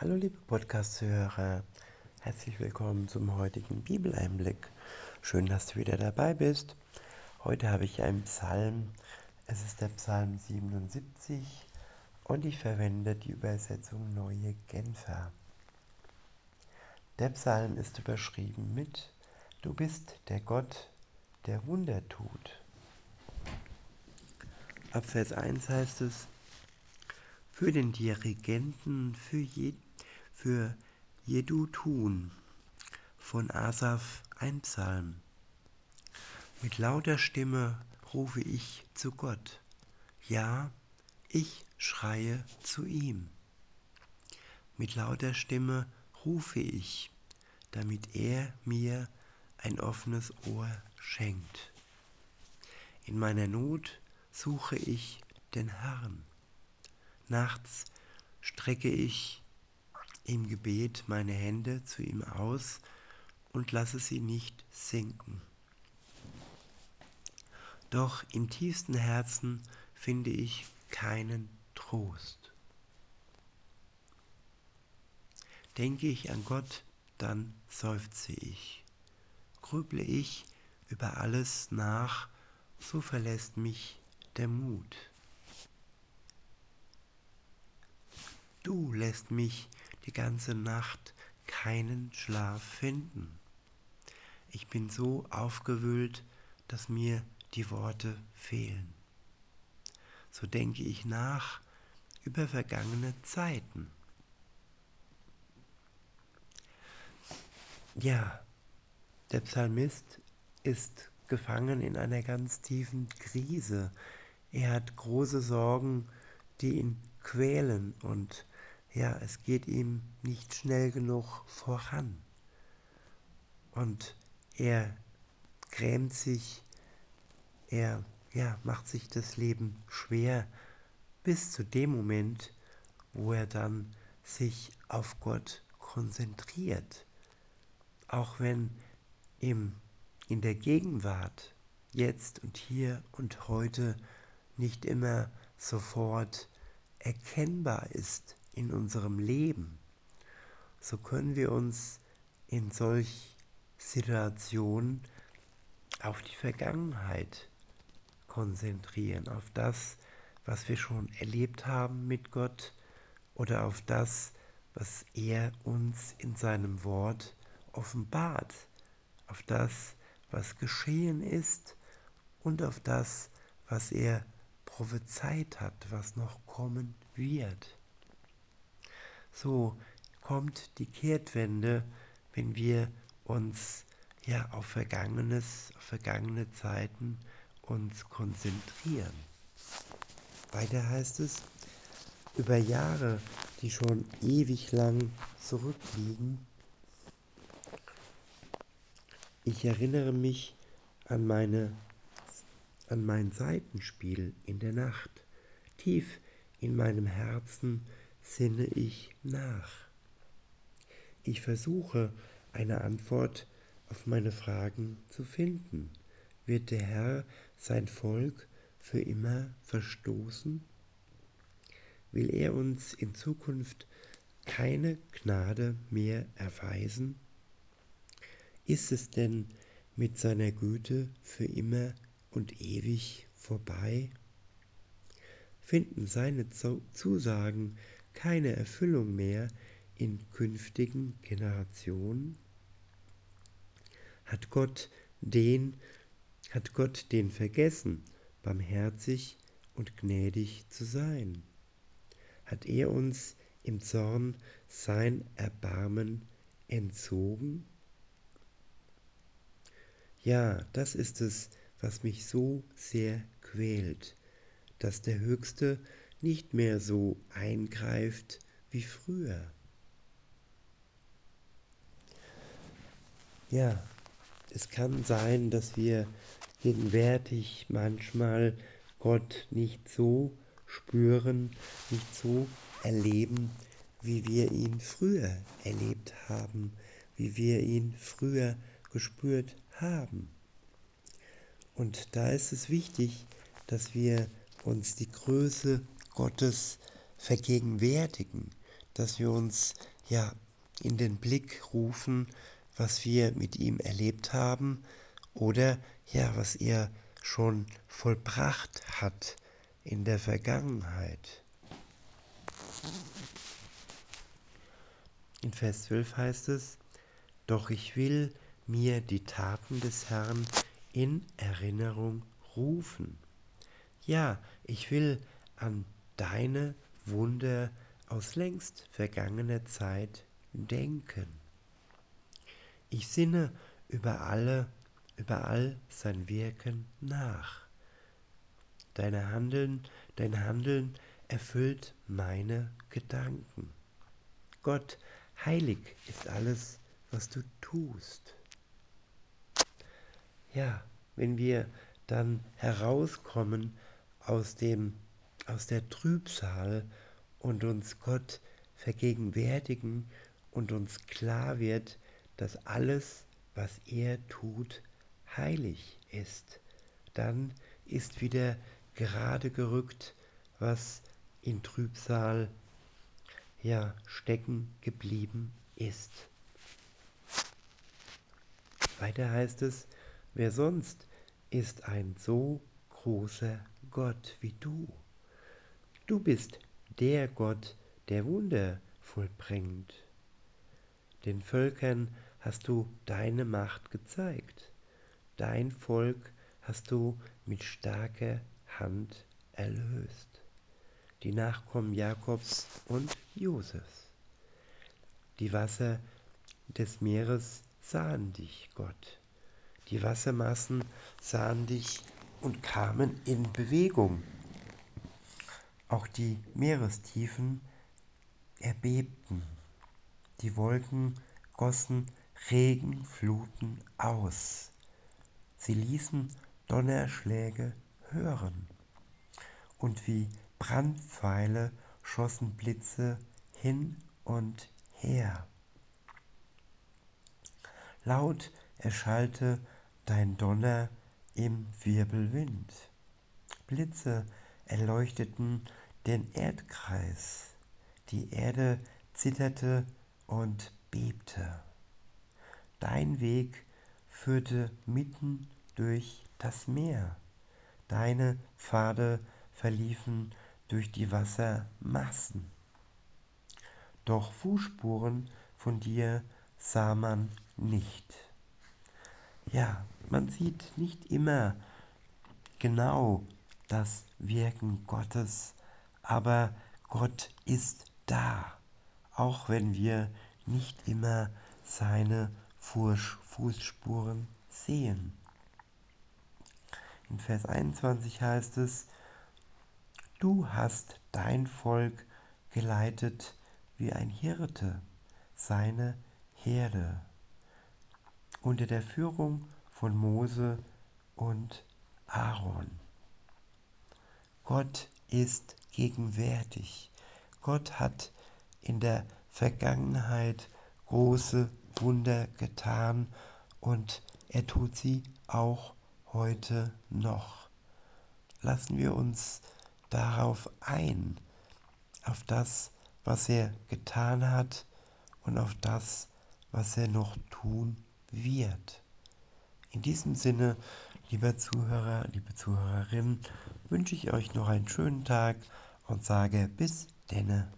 Hallo liebe Podcast-Hörer, herzlich willkommen zum heutigen Bibeleinblick. Schön, dass du wieder dabei bist. Heute habe ich einen Psalm, es ist der Psalm 77 und ich verwende die Übersetzung Neue Genfer. Der Psalm ist überschrieben mit Du bist der Gott, der Wunder tut. Ab Vers 1 heißt es, für den Dirigenten, für, je, für Jedutun von Asaf ein Psalm. Mit lauter Stimme rufe ich zu Gott. Ja, ich schreie zu ihm. Mit lauter Stimme rufe ich, damit er mir ein offenes Ohr schenkt. In meiner Not suche ich den Herrn. Nachts strecke ich im Gebet meine Hände zu ihm aus und lasse sie nicht sinken. Doch im tiefsten Herzen finde ich keinen Trost. Denke ich an Gott, dann seufze ich. Grüble ich über alles nach, so verlässt mich der Mut. Du lässt mich die ganze Nacht keinen Schlaf finden. Ich bin so aufgewühlt, dass mir die Worte fehlen. So denke ich nach über vergangene Zeiten. Ja, der Psalmist ist gefangen in einer ganz tiefen Krise. Er hat große Sorgen, die ihn quälen und ja, es geht ihm nicht schnell genug voran. Und er grämt sich, er ja, macht sich das Leben schwer bis zu dem Moment, wo er dann sich auf Gott konzentriert. Auch wenn im, in der Gegenwart, jetzt und hier und heute nicht immer sofort erkennbar ist, in unserem Leben, so können wir uns in solch Situationen auf die Vergangenheit konzentrieren, auf das, was wir schon erlebt haben mit Gott oder auf das, was er uns in seinem Wort offenbart, auf das, was geschehen ist und auf das, was er prophezeit hat, was noch kommen wird. So kommt die Kehrtwende, wenn wir uns ja auf Vergangenes, auf vergangene Zeiten uns konzentrieren. Weiter heißt es, über Jahre, die schon ewig lang zurückliegen, ich erinnere mich an meine an mein Seitenspiel in der Nacht. Tief in meinem Herzen sinne ich nach. Ich versuche eine Antwort auf meine Fragen zu finden. Wird der Herr sein Volk für immer verstoßen? Will er uns in Zukunft keine Gnade mehr erweisen? Ist es denn mit seiner Güte für immer und ewig vorbei? Finden seine Zusagen keine Erfüllung mehr in künftigen Generationen? Hat Gott den, hat Gott den vergessen, barmherzig und gnädig zu sein? Hat er uns im Zorn sein Erbarmen entzogen? Ja, das ist es, was mich so sehr quält, dass der Höchste nicht mehr so eingreift wie früher. Ja, es kann sein, dass wir gegenwärtig manchmal Gott nicht so spüren, nicht so erleben, wie wir ihn früher erlebt haben, wie wir ihn früher gespürt haben. Und da ist es wichtig, dass wir uns die Größe Gottes vergegenwärtigen, dass wir uns ja in den Blick rufen, was wir mit ihm erlebt haben oder ja, was er schon vollbracht hat in der Vergangenheit. In Vers 12 heißt es, Doch ich will mir die Taten des Herrn in Erinnerung rufen. Ja, ich will an deine Wunder aus längst vergangener Zeit denken. Ich sinne über alle, über all sein Wirken nach. Deine Handeln, dein Handeln erfüllt meine Gedanken. Gott, heilig ist alles, was du tust. Ja, wenn wir dann herauskommen aus dem aus der Trübsal und uns Gott vergegenwärtigen und uns klar wird, dass alles, was er tut, heilig ist, dann ist wieder gerade gerückt, was in Trübsal ja stecken geblieben ist. Weiter heißt es, wer sonst ist ein so großer Gott wie du. Du bist der Gott, der Wunder vollbringt. Den Völkern hast du deine Macht gezeigt. Dein Volk hast du mit starker Hand erlöst. Die Nachkommen Jakobs und Josefs. Die Wasser des Meeres sahen dich, Gott. Die Wassermassen sahen dich und kamen in Bewegung. Auch die Meerestiefen erbebten. Die Wolken gossen Regenfluten aus. Sie ließen Donnerschläge hören. Und wie Brandpfeile schossen Blitze hin und her. Laut erschallte dein Donner im Wirbelwind. Blitze erleuchteten den Erdkreis. Die Erde zitterte und bebte. Dein Weg führte mitten durch das Meer. Deine Pfade verliefen durch die Wassermassen. Doch Fußspuren von dir sah man nicht. Ja, man sieht nicht immer genau das Wirken Gottes, aber Gott ist da, auch wenn wir nicht immer seine Fußspuren sehen. In Vers 21 heißt es, Du hast dein Volk geleitet wie ein Hirte seine Herde unter der Führung von Mose und Aaron. Gott ist gegenwärtig. Gott hat in der Vergangenheit große Wunder getan und er tut sie auch heute noch. Lassen wir uns darauf ein, auf das, was er getan hat und auf das, was er noch tun wird. In diesem Sinne, lieber Zuhörer, liebe Zuhörerin, wünsche ich euch noch einen schönen Tag und sage bis denne.